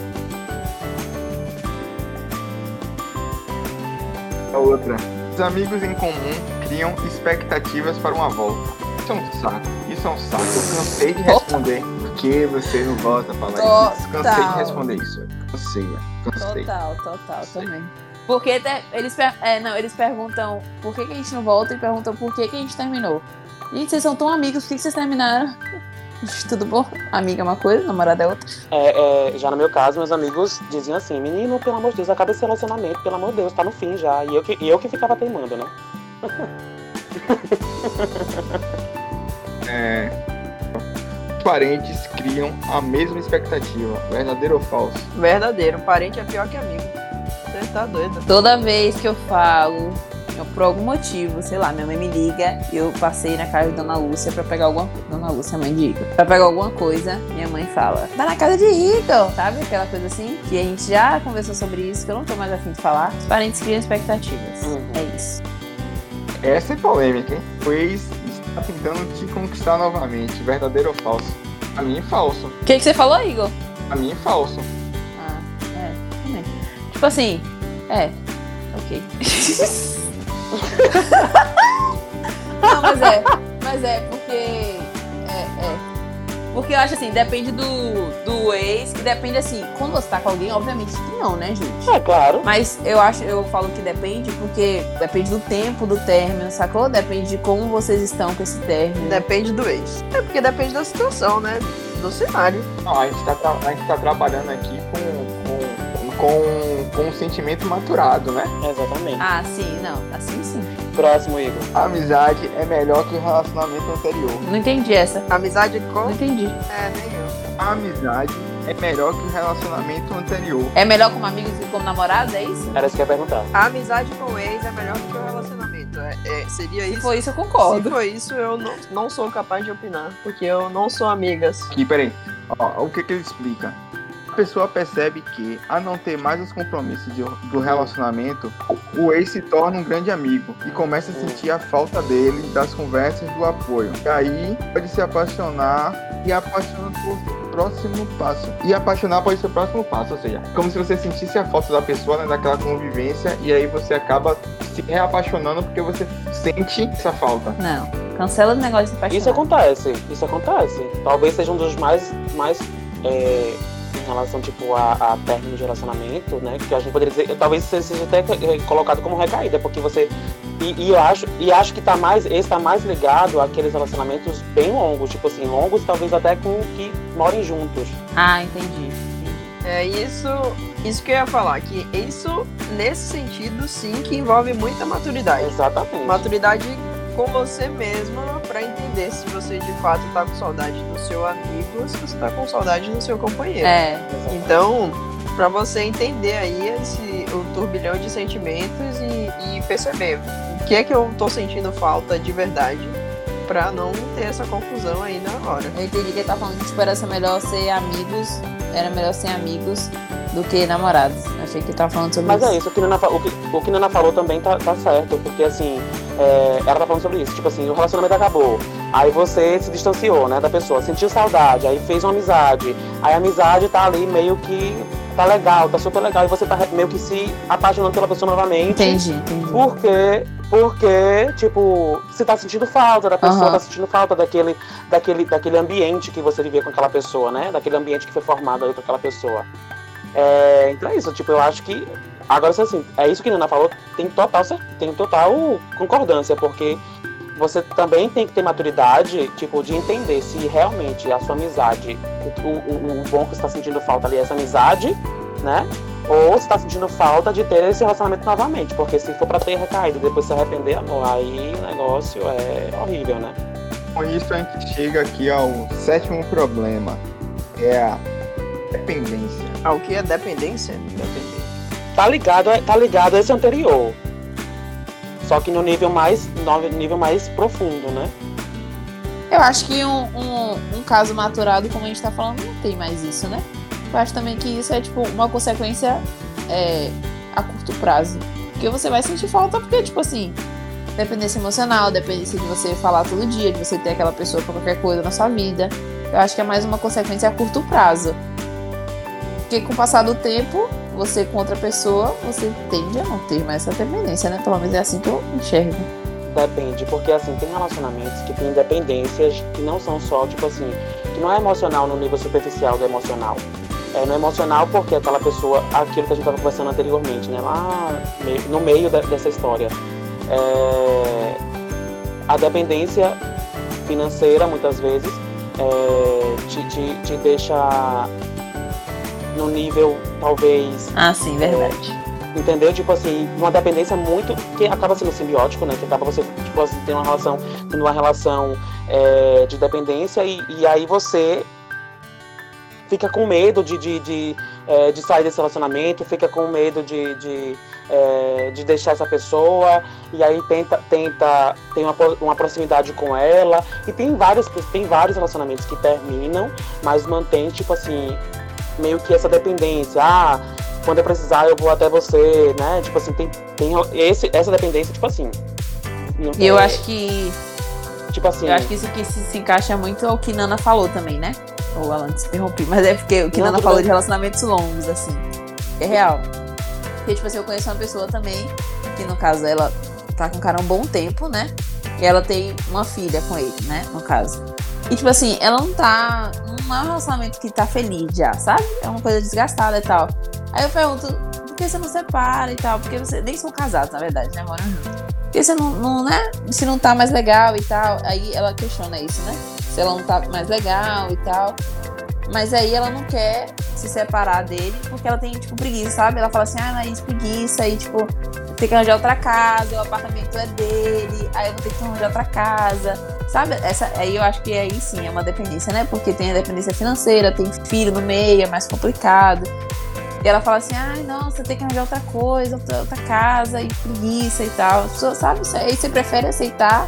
A outra. Os amigos em comum criam expectativas para uma volta. Isso é um saco. Isso é um saco. Eu cansei de responder. Por que você não volta pra lá? Cansei de responder isso. Cansei. Cansei. Total, total, também. Porque eles, é, não, eles perguntam por que, que a gente não volta e perguntam por que, que a gente terminou. Gente, vocês são tão amigos, por que, que vocês terminaram? Tudo bom? Amiga é uma coisa, namorada é outra. É, é, já no meu caso, meus amigos diziam assim, menino, pelo amor de Deus, acaba esse relacionamento, pelo amor de Deus, tá no fim já. E eu que, e eu que ficava teimando, né? É, parentes criam a mesma expectativa, verdadeiro ou falso? Verdadeiro, parente é pior que amigo. Você tá doido. Toda vez que eu falo, eu, por algum motivo, sei lá, minha mãe me liga, eu passei na casa de Dona Lúcia pra pegar alguma Dona Lúcia, mãe de Igor. Pra pegar alguma coisa, minha mãe fala, tá na casa de Igor, sabe? Aquela coisa assim, que a gente já conversou sobre isso, que eu não tô mais afim de falar. Os parentes criam expectativas. Uhum. É isso. Essa é polêmica, hein? O ex está tentando te conquistar novamente, verdadeiro ou falso? Pra mim, falso. O que, que você falou, Igor? Pra mim, falso. Ah, é, também. Tipo assim, é, ok. Não, mas é, mas é, porque. Porque eu acho assim, depende do, do ex, e depende assim, quando você tá com alguém, obviamente que não, né, gente? É claro. Mas eu acho, eu falo que depende porque depende do tempo do término, sacou? Depende de como vocês estão com esse término. Depende do ex. É porque depende da situação, né? Do cenário. Não, a gente tá, a gente tá trabalhando aqui com, com, com, com um sentimento maturado, né? Exatamente. Ah, sim, não. Assim sim. Próximo, Igor. Amizade é melhor que o relacionamento anterior. Não entendi essa. Amizade com. Não entendi. É, nem eu. Amizade é melhor que o relacionamento anterior. É melhor como amigos que como namorados, é isso? Era isso que eu ia perguntar. A amizade com o ex é melhor do que o relacionamento. É, é- seria Se isso. for isso, eu Se concordo. for isso, eu não, não sou capaz de opinar. Porque eu não sou amigas. Aqui, peraí. Ó, o que, que ele explica? A pessoa percebe que, a não ter mais os compromissos de- do relacionamento, o ex se torna um grande amigo e começa a sentir a falta dele, das conversas, do apoio. E aí pode se apaixonar e apaixonar por próximo passo. E apaixonar pode ser o próximo passo, ou seja, como se você sentisse a falta da pessoa, né, daquela convivência, e aí você acaba se reapaixonando porque você sente essa falta. Não. Cancela o negócio de paixão. Isso acontece, isso acontece. Talvez seja um dos mais, mais é, em relação tipo a, a término de relacionamento, né? Que a gente poderia dizer, talvez seja até é, colocado como recaída, porque você e, e eu acho e acho que tá mais esse tá mais ligado àqueles relacionamentos bem longos, tipo assim longos, talvez até com que morem juntos. Ah, entendi. entendi. É isso, isso que eu ia falar, que isso, nesse sentido, sim, que envolve muita maturidade. Exatamente. Maturidade com você mesma pra entender se você de fato tá com saudade do seu amigo ou se você tá com saudade do seu companheiro. É. Exatamente. Então, pra você entender aí esse, o turbilhão de sentimentos e, e perceber o que é que eu tô sentindo falta de verdade pra não ter essa confusão aí na hora. Eu entendi que ele tá falando que tipo, era melhor ser amigos. Era melhor ser amigos do que namorados. Achei que ele tava falando sobre Mas isso. é isso, o que Nana, o que, o que Nana falou também tá, tá certo, porque assim, é, ela tá falando sobre isso, tipo assim, o relacionamento acabou, aí você se distanciou, né, da pessoa, sentiu saudade, aí fez uma amizade, aí a amizade tá ali meio que tá legal, tá super legal, e você tá meio que se apaixonando pela pessoa novamente. Entendi, entendi. Porque, porque, tipo, você tá sentindo falta da pessoa, Aham. tá sentindo falta daquele, daquele, daquele ambiente que você vivia com aquela pessoa, né? Daquele ambiente que foi formado ali com aquela pessoa. É, então é isso, tipo, eu acho que. Agora, assim, é isso que a Nana falou, tem total, tem total concordância, porque você também tem que ter maturidade, tipo, de entender se realmente a sua amizade, o, o, o bom que você tá sentindo falta ali é essa amizade, né? Ou você tá sentindo falta de ter esse relacionamento novamente, porque se for pra ter recaído e depois se arrepender, amor, aí o negócio é horrível, né? Com isso a gente chega aqui ao sétimo problema, que é a dependência. Ah, o que é dependência? Dependente. Tá ligado, a- tá ligado a esse anterior. Só que no nível mais, no nível mais profundo, né? Eu acho que um, um, um caso maturado, como a gente tá falando, não tem mais isso, né? Eu acho também que isso é, tipo, uma consequência é, a curto prazo. Porque você vai sentir falta porque, tipo assim, dependência emocional, dependência de você falar todo dia, de você ter aquela pessoa pra qualquer coisa na sua vida. Eu acho que é mais uma consequência a curto prazo. Porque com o passar do tempo, você com outra pessoa, você tende a não ter mais essa dependência, né? Pelo menos é assim que eu enxergo. Depende, porque assim, tem relacionamentos que têm dependências que não são só, tipo assim, que não é emocional no nível superficial do emocional. É no emocional porque aquela pessoa, aquilo que a gente estava conversando anteriormente, né? Lá no meio dessa história. É, a dependência financeira, muitas vezes, é, te, te, te deixa no nível, talvez. Ah, sim, verdade. Entendeu? Tipo assim, uma dependência muito. que acaba sendo simbiótico, né? Que acaba você, tipo assim, ter uma relação, tendo uma relação é, de dependência e, e aí você fica com medo de, de, de, é, de, sair desse relacionamento, fica com medo de, de, é, de deixar essa pessoa, e aí tenta, tenta tem uma, uma proximidade com ela. E tem vários, tem vários relacionamentos que terminam, mas mantém, tipo assim, meio que essa dependência. Ah, quando eu precisar eu vou até você, né? Tipo assim, tem, tem esse, essa dependência, tipo assim. E eu é, acho que. Tipo assim. Eu acho que isso aqui se, se encaixa muito ao que Nana falou também, né? Ou Alan, te interrompi, mas é porque o que Nana falou de relacionamentos longos, assim. É real. Porque, tipo assim, eu conheço uma pessoa também, que no caso ela tá com o cara há um bom tempo, né? E ela tem uma filha com ele, né? No caso. E, tipo assim, ela não tá. Não é um relacionamento que tá feliz já, sabe? É uma coisa desgastada e tal. Aí eu pergunto, por que você não separa e tal? Porque você nem são casados, na verdade, né? Moram junto. Porque você não, não, né? Se não tá mais legal e tal. Aí ela questiona isso, né? Se ela não tá mais legal e tal. Mas aí ela não quer se separar dele porque ela tem, tipo, preguiça, sabe? Ela fala assim, ah, mas preguiça, aí, tipo, tem que arranjar outra casa, o apartamento é dele, aí eu vou ter que arranjar outra casa, sabe? Essa, aí eu acho que aí sim é uma dependência, né? Porque tem a dependência financeira, tem filho no meio, é mais complicado. E ela fala assim, ai, não, você tem que arranjar outra coisa, outra, outra casa, e preguiça e tal. Sabe? Aí você prefere aceitar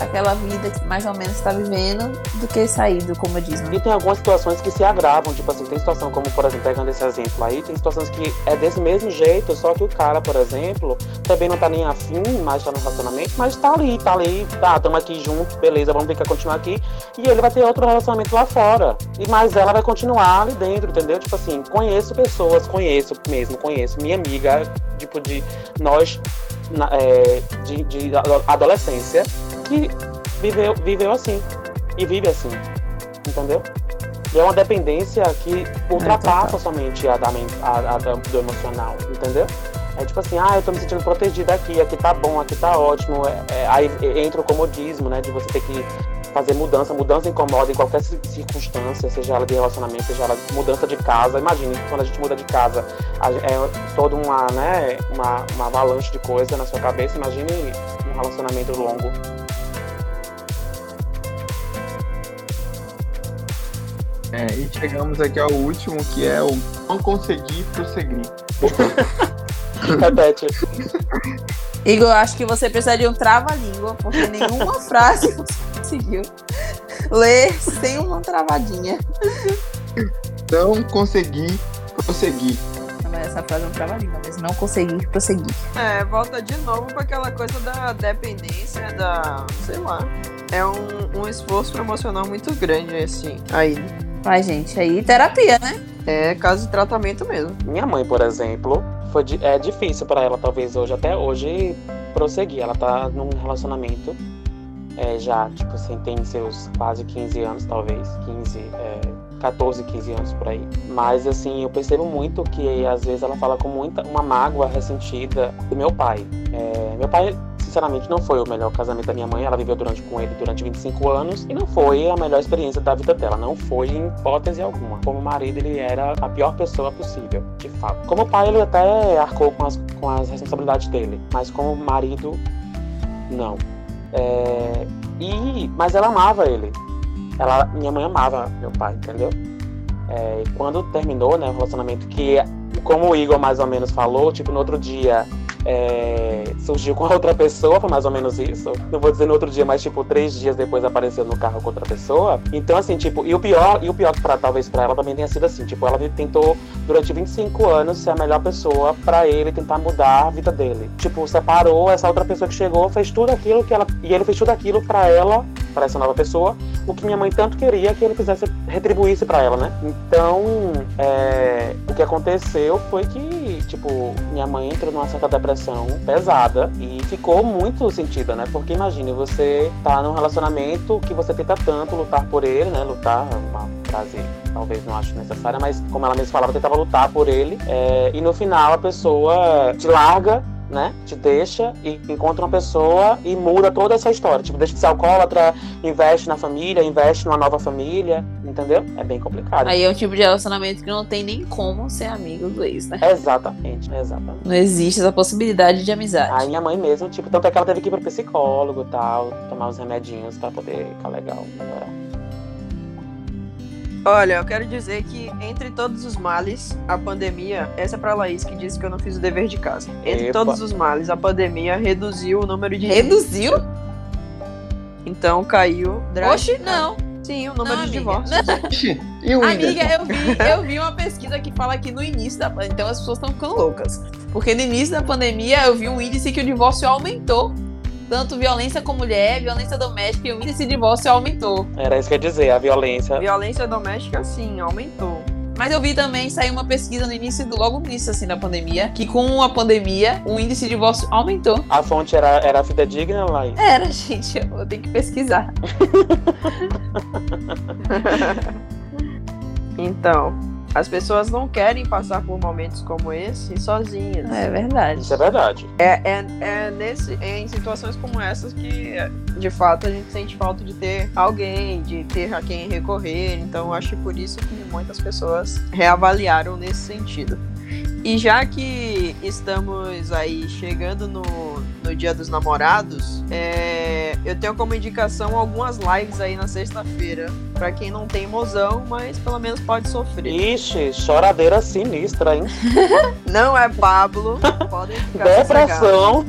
aquela vida que mais ou menos está vivendo do que sair do comodismo. E tem algumas situações que se agravam, tipo assim, tem situação como, por exemplo, pegando esse exemplo aí, tem situações que é desse mesmo jeito, só que o cara, por exemplo, também não tá nem afim, mais tá no relacionamento, mas tá ali, tá ali, tá, tamo aqui junto, beleza, vamos ver que continuar aqui, e ele vai ter outro relacionamento lá fora. E mais ela vai continuar ali dentro, entendeu? Tipo assim, conheço pessoas, conheço mesmo, conheço minha amiga, tipo, de nós na, é, de, de adolescência que viveu, viveu assim. E vive assim. Entendeu? E é uma dependência que ultrapassa é, somente a, da, a, a, do emocional, entendeu? É tipo assim, ah, eu tô me sentindo protegida aqui, aqui tá bom, aqui tá ótimo. É, é, aí entra o comodismo, né? De você ter que fazer mudança. Mudança incomoda em qualquer circunstância, seja ela de relacionamento, seja ela de mudança de casa. Imagine, quando a gente muda de casa, é toda uma, né, uma, uma avalanche de coisa na sua cabeça. Imagine um relacionamento longo É, e chegamos aqui ao último, que é o não conseguir prosseguir. Repete. Igor, acho que você precisa de um trava-língua, porque nenhuma frase você conseguiu ler sem uma travadinha. Não consegui prosseguir. Essa frase é um trava-língua, mas não conseguir prosseguir. É, volta de novo para aquela coisa da dependência, da. sei lá. É um, um esforço emocional muito grande, assim, aí. Ai, gente, aí terapia, né? É caso de tratamento mesmo. Minha mãe, por exemplo, foi é difícil para ela, talvez hoje, até hoje, prosseguir. Ela tá num relacionamento é, já, tipo assim, tem seus quase 15 anos, talvez. 15, é, 14, 15 anos por aí. Mas assim, eu percebo muito que às vezes ela fala com muita uma mágoa ressentida do meu pai. É, meu pai sinceramente, não foi o melhor casamento da minha mãe. Ela viveu durante, com ele durante 25 anos e não foi a melhor experiência da vida dela. Não foi em hipótese alguma. Como marido, ele era a pior pessoa possível, de fato. Como pai, ele até arcou com as, com as responsabilidades dele, mas como marido, não. É, e, mas ela amava ele. Ela, minha mãe amava meu pai, entendeu? É, e quando terminou né, o relacionamento, que como o Igor mais ou menos falou, tipo, no outro dia é, surgiu com outra pessoa, foi mais ou menos isso. Não vou dizer no outro dia, mas tipo, três dias depois apareceu no carro com outra pessoa. Então, assim, tipo, e o pior, e o pior pra, talvez pra ela também tenha sido assim, tipo, ela tentou durante 25 anos ser a melhor pessoa para ele tentar mudar a vida dele. Tipo, separou essa outra pessoa que chegou, fez tudo aquilo que ela. E ele fez tudo aquilo para ela, para essa nova pessoa, o que minha mãe tanto queria que ele fizesse, retribuísse para ela, né? Então, é, o que aconteceu foi que tipo, minha mãe entrou numa certa depressão pesada e ficou muito sentida, né? Porque imagine, você tá num relacionamento que você tenta tanto lutar por ele, né? Lutar é uma frase talvez não acho necessária, mas como ela mesma falava, tentava lutar por ele. É, e no final a pessoa te larga né? Te deixa e encontra uma pessoa e muda toda essa história. Tipo, deixa de ser alcoólatra, investe na família, investe numa nova família, entendeu? É bem complicado. Aí é um tipo de relacionamento que não tem nem como ser amigo do ex, né? Exatamente, exatamente. Não existe essa possibilidade de amizade. Aí minha mãe mesmo, tipo, tanto é que ela teve que ir pro psicólogo e tal, tomar os remedinhos pra poder ficar legal, melhorar. Olha, eu quero dizer que entre todos os males, a pandemia, essa é pra Laís que disse que eu não fiz o dever de casa. Entre Epa. todos os males, a pandemia reduziu o número de Reduziu? Então caiu. Oxe, não. Sim, o número Não, de amiga. divórcios. E o? Amiga, eu vi, eu vi uma pesquisa que fala que no início da pandemia, então as pessoas estão ficando loucas. Porque no início da pandemia eu vi um índice que o divórcio aumentou. Tanto violência com mulher, violência doméstica e o índice de divórcio aumentou. Era isso que eu ia dizer, a violência. Violência doméstica, sim, aumentou. Mas eu vi também sair uma pesquisa no início, do- logo no início assim da pandemia, que com a pandemia o índice de divórcio aumentou. A fonte era, era fidedigna, Laís? Era, gente, eu tenho que pesquisar. Então, as pessoas não querem passar por momentos como esse sozinhas. É verdade. Isso é verdade. É, é, é, nesse, é em situações como essas que, de fato, a gente sente falta de ter alguém, de ter a quem recorrer. Então, acho que por isso que muitas pessoas reavaliaram nesse sentido. E já que estamos aí chegando no, no Dia dos Namorados, é, eu tenho como indicação algumas lives aí na sexta-feira. Pra quem não tem mozão, mas pelo menos pode sofrer. Ixi, choradeira sinistra, hein? Não é Pablo, podem ficar sossegados. Depressão.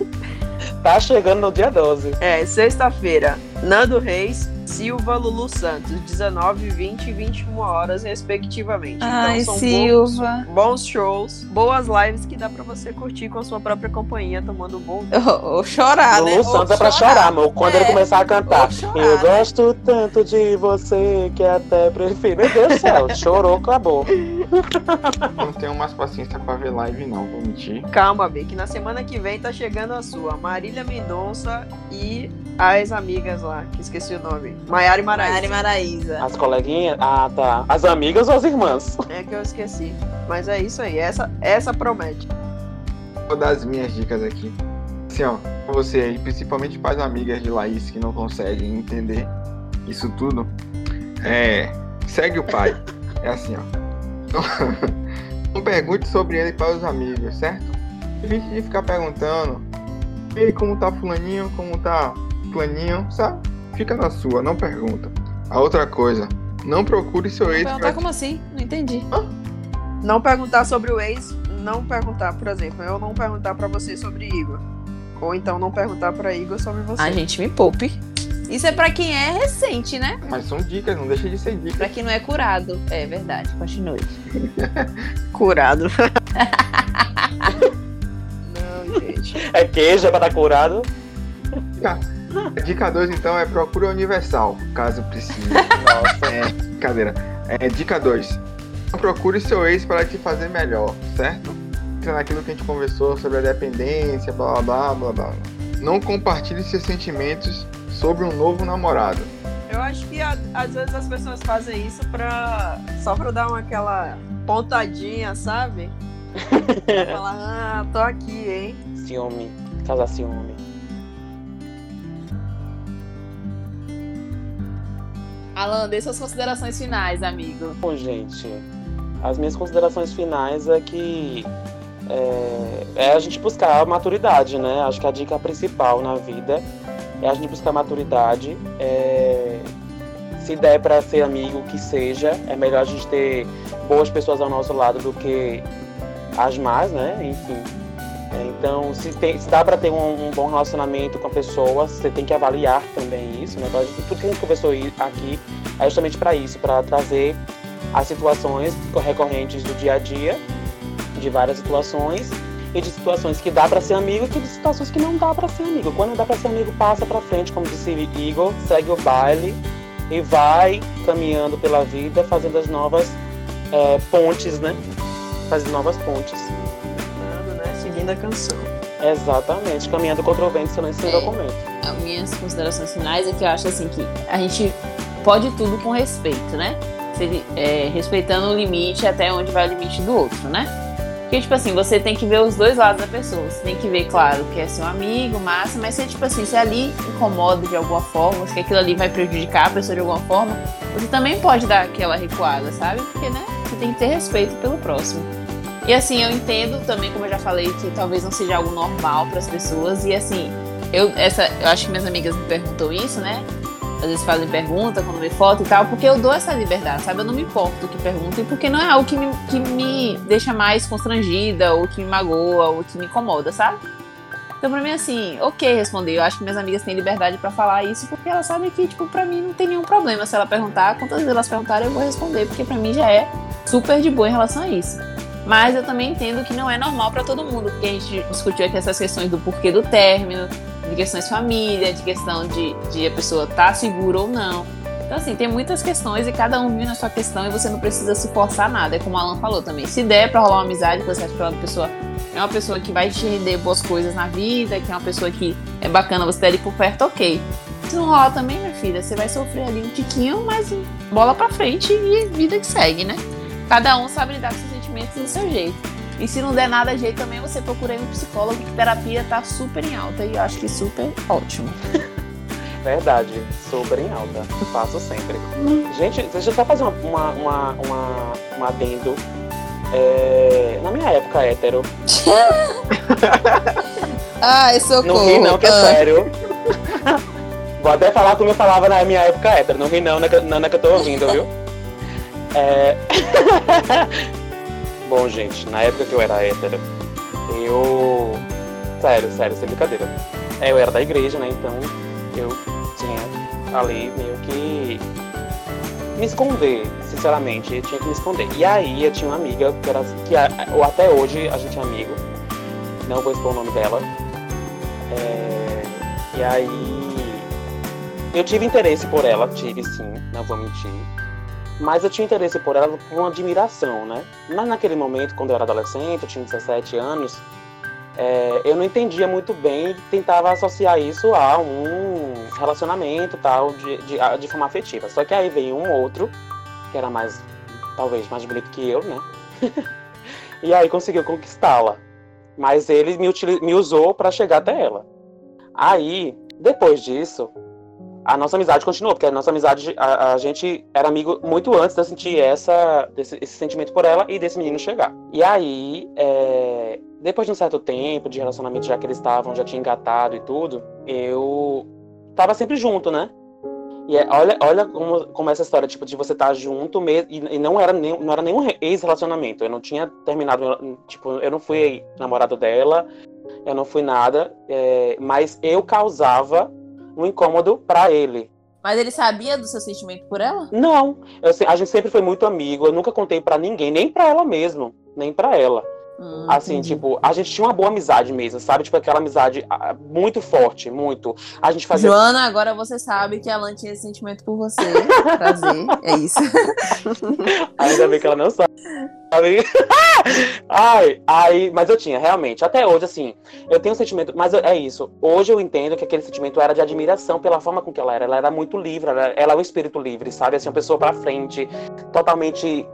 Tá chegando no dia 12. É, sexta-feira, Nando Reis, Silva, Lulu Santos, 19, 20 e 21 horas, respectivamente. Ai, então são Silva. bons, bons shows, boas lives que dá pra você curtir com a sua própria companhia, tomando um bom vinho. Ou, ou chorar, né? Lulu Ou Santos é pra chorar, amor. Quando ele É, começar a cantar. ou chorar, Eu né? gosto tanto de você que até prefiro. Meu Deus do céu, chorou, acabou. Não tenho mais paciência pra ver live, não, vou mentir. Calma, B, que na semana que vem tá chegando a sua, Marília Mendonça e as amigas lá, que esqueci o nome. Maiara e Maraísa. Mari Maraísa. As coleguinhas? Ah, tá. As amigas ou as irmãs? É que eu esqueci. Mas é isso aí, essa, essa promete. Vou dar as minhas dicas aqui. Assim, ó, pra você aí, principalmente para as amigas de Laís que não conseguem entender isso tudo, é. Segue o pai. É assim, ó. Não, pergunte sobre ele para os amigos, certo? Evite de ficar perguntando. E aí, como tá fulaninho? Como tá fulaninho? Sabe? Fica na sua, não pergunta. A outra coisa, não procure seu ex Perguntar pra como assim? Não entendi. Não perguntar sobre o ex, não perguntar, por exemplo, eu não perguntar pra você sobre Igor. Ou então não perguntar pra Igor sobre você. A gente me poupe. Isso é pra quem é recente, né? Mas são dicas, não deixa de ser dicas. Pra quem não é curado. É verdade. Continue. Curado. não, gente. É queijo, é pra estar curado. Dica 2, então, é procura universal, caso precise. Nossa. É, brincadeira. É, dica 2. Não procure seu ex para te fazer melhor, certo? Entra naquilo que a gente conversou sobre a dependência, blá blá blá blá blá. Não compartilhe seus sentimentos sobre um novo namorado. Eu acho que às vezes as pessoas fazem isso pra. só pra dar uma, aquela pontadinha, sabe? Falar, ah, tô aqui, hein? Ciúme. Casar ciúme. Alan, dê suas considerações finais, amigo. Bom, gente, as minhas considerações finais é que é, é a gente buscar a maturidade, né? Acho que a dica principal na vida é a gente buscar maturidade. é, se der para ser amigo, que seja. É melhor a gente ter boas pessoas ao nosso lado do que as más, né? Enfim. Então, se, tem- se dá para ter um, um bom relacionamento com a pessoa, você tem que avaliar também isso, né? Então, tudo que a gente conversou aqui é justamente para isso, para trazer as situações recorrentes do dia a dia, de várias situações, e de situações que dá para ser amigo e de situações que não dá para ser amigo. Quando dá para ser amigo, passa para frente, como disse Igor, segue o baile e vai caminhando pela vida, fazendo as novas é, pontes, né? Fazendo novas pontes. Da canção. Exatamente, caminhando contra o vento, silêncio sem É. documento. As minhas considerações finais é que eu acho assim que a gente pode tudo com respeito, né? Se- é, respeitando o limite até onde vai o limite do outro, né? Porque, tipo assim, você tem que ver os dois lados da pessoa. Você tem que ver, claro, que é seu amigo, massa, mas se, tipo assim, se ali incomoda de alguma forma, se aquilo ali vai prejudicar a pessoa de alguma forma, você também pode dar aquela recuada, sabe? Porque, né? Você tem que ter respeito pelo próximo. E assim, eu entendo também, como eu já falei, que talvez não seja algo normal para as pessoas. E assim, eu, essa, eu acho que minhas amigas me perguntam isso, né? Às vezes fazem pergunta quando vê foto e tal, porque eu dou essa liberdade, sabe? Eu não me importo do que perguntam, porque não é algo que me, que me deixa mais constrangida, ou que me magoa, ou que me incomoda, sabe? Então, pra mim, assim, ok responder. Eu acho que minhas amigas têm liberdade pra falar isso, porque elas sabem que, tipo, pra mim não tem nenhum problema. Se ela perguntar, quantas vezes elas perguntarem, eu vou responder, porque pra mim já é super de boa em relação a isso. Mas eu também entendo que não é normal pra todo mundo, porque a gente discutiu aqui essas questões do porquê do término, de questões família, de questão de, de a pessoa estar tá segura ou não. Então, assim, tem muitas questões e cada um vive na sua questão e você não precisa se forçar nada. É como o Alan falou também. Se der pra rolar uma amizade, você acha que aquela pessoa é uma pessoa que vai te render boas coisas na vida, que é uma pessoa que é bacana você ter ali por perto, ok. Se não rolar também, minha filha, você vai sofrer ali um tiquinho, mas bola pra frente e vida que segue, né? Cada um sabe lidar com seus sentimentos do seu jeito. E se não der nada jeito também, você procura aí um psicólogo, que terapia tá super em alta e eu acho que super ótimo. Verdade, super em alta. Faço sempre. Gente, deixa eu só fazer uma, uma, uma, uma, um adendo. É, na minha época hétero. Ai, socorro. Não ri não, que é Ah. sério. Vou até falar como eu falava na minha época hétero. Não ri não, na que, na, na que eu tô ouvindo, viu? É... Bom, gente, na época que eu era hétero, eu... Sério, sério, sem brincadeira. Eu era da igreja, né? Então eu tinha ali meio que me esconder, sinceramente, eu tinha que me esconder. E aí eu tinha uma amiga que era que ou até hoje a gente é amigo. Não vou expor o nome dela. É, e aí eu tive interesse por ela, tive sim, não vou mentir. Mas eu tinha interesse por ela por uma admiração, né? Mas naquele momento, quando eu era adolescente, eu tinha 17 anos, é, eu não entendia muito bem tentava associar isso a um relacionamento tal, de, de, de forma afetiva. Só que aí veio um outro, que era mais, talvez, mais bonito que eu, né? e aí conseguiu conquistá-la. Mas ele me, utili- me usou para chegar até ela. Aí, depois disso, a nossa amizade continuou, porque a nossa amizade, a, a gente era amigo muito antes de eu sentir essa, desse, esse sentimento por ela e desse menino chegar. E aí, é, depois de um certo tempo de relacionamento, já que eles estavam, já tinha engatado e tudo, eu tava sempre junto, né? E é- olha, olha como, como essa história, tipo, de você estar junto mesmo, e, e não era nem, não era nenhum re- ex-relacionamento. Eu não tinha terminado, tipo, eu não fui namorado dela, eu não fui nada, é, mas eu causava um incômodo pra ele. Mas ele sabia do seu sentimento por ela? Não, eu a gente sempre foi muito amigo, eu nunca contei pra ninguém, nem pra ela mesmo, nem pra ela. Hum, Assim, entendi. tipo, a gente tinha uma boa amizade mesmo, sabe? Tipo, aquela amizade ah, muito forte, muito. A gente fazia. Joana, agora você sabe que a Alan tinha esse sentimento por você. Prazer, é isso. Ainda bem que ela não sabe. Ai, ai, mas eu tinha, realmente. Até hoje, assim, eu tenho um sentimento, mas eu- é isso. Hoje eu entendo que aquele sentimento era de admiração pela forma com que ela era. Ela era muito livre, ela, ela é um espírito livre, sabe? Assim, uma pessoa pra frente, totalmente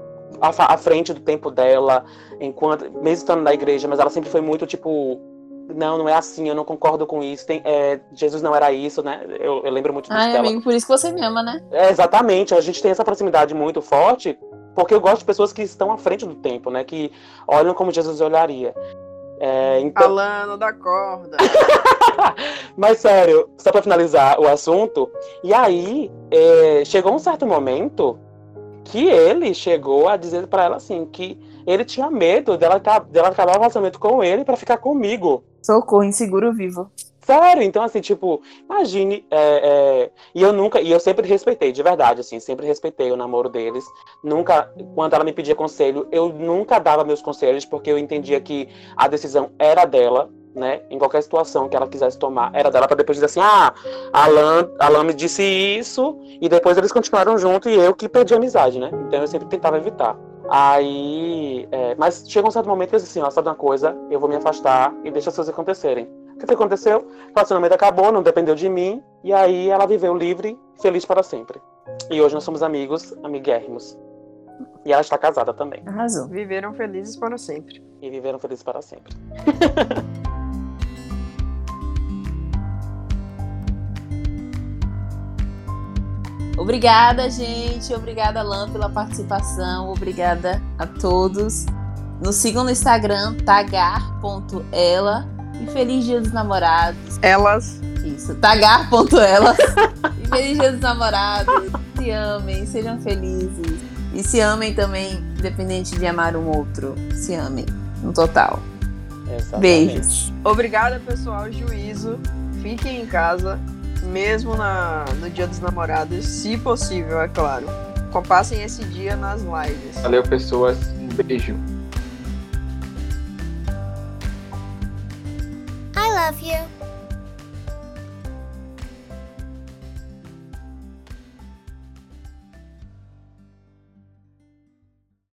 à, à frente do tempo dela, enquanto, mesmo estando na igreja, mas ela sempre foi muito tipo. Não, não é assim, eu não concordo com isso. Tem, é, Jesus não era isso, né? Eu, eu lembro muito disso Ai, dela. amigo, por isso que você me ama, né? É, exatamente, a gente tem essa proximidade muito forte, porque eu gosto de pessoas que estão à frente do tempo, né? Que olham como Jesus olharia. É, então, Alano da corda. mas sério, só pra finalizar o assunto, e aí é, chegou um certo momento que ele chegou a dizer pra ela assim que ele tinha medo dela, dela acabar o relacionamento com ele pra ficar comigo. Socorro, inseguro vivo. Sério, então assim, tipo, imagine, é, é, e eu nunca, e eu sempre respeitei, de verdade, assim, sempre respeitei o namoro deles, nunca, quando ela me pedia conselho, eu nunca dava meus conselhos, porque eu entendia que a decisão era dela, né, em qualquer situação que ela quisesse tomar, era dela, pra depois dizer assim, ah, Alan, Alan me disse isso, e depois eles continuaram juntos, e eu que perdi a amizade, né, então eu sempre tentava evitar. Aí. é, mas chega um certo momento que eu disse assim: ó, sabe uma coisa? Eu vou me afastar e deixa as coisas acontecerem. O que que aconteceu? O relacionamento acabou, não dependeu de mim. E aí ela viveu livre, feliz para sempre. E hoje nós somos amigos, amiguérrimos. E ela está casada também. Arrasou. Viveram felizes para sempre. E viveram felizes para sempre. Obrigada, gente. Obrigada, Lan, pela participação. Obrigada a todos. Nos sigam no Instagram, tagar.ela. E feliz dia dos namorados. Elas. Isso, tagar.ela. e feliz dia dos namorados. Se amem, sejam felizes. E se amem também, independente de amar um outro. Se amem, no total. Exatamente. Beijos. Obrigada, pessoal. Juízo. Fiquem em casa, mesmo na, no dia dos namorados, se possível, é claro. Passem esse dia nas lives. Valeu, pessoas. Um beijo. I love you.